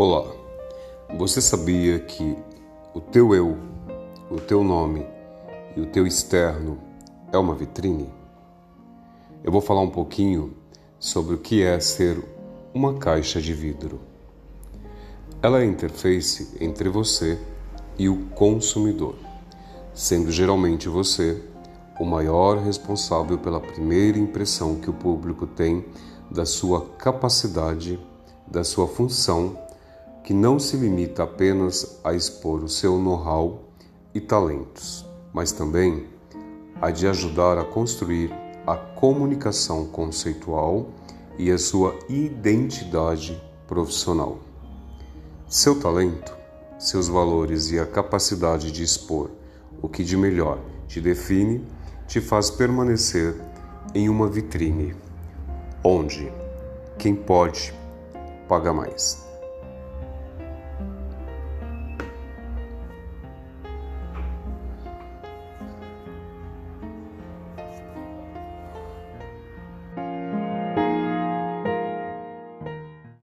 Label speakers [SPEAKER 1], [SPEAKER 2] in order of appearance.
[SPEAKER 1] Olá, você sabia que o teu eu, o teu nome e o teu externo é uma vitrine? Eu vou falar um pouquinho sobre o que é ser uma caixa de vidro. Ela é a interface entre você e o consumidor, sendo geralmente você o maior responsável pela primeira impressão que o público tem da sua capacidade, da sua função, que não se limita apenas a expor o seu know-how e talentos, mas também a de ajudar a construir a comunicação conceitual e a sua identidade profissional. Seu talento, seus valores e a capacidade de expor o que de melhor te define te faz permanecer em uma vitrine onde quem pode paga mais.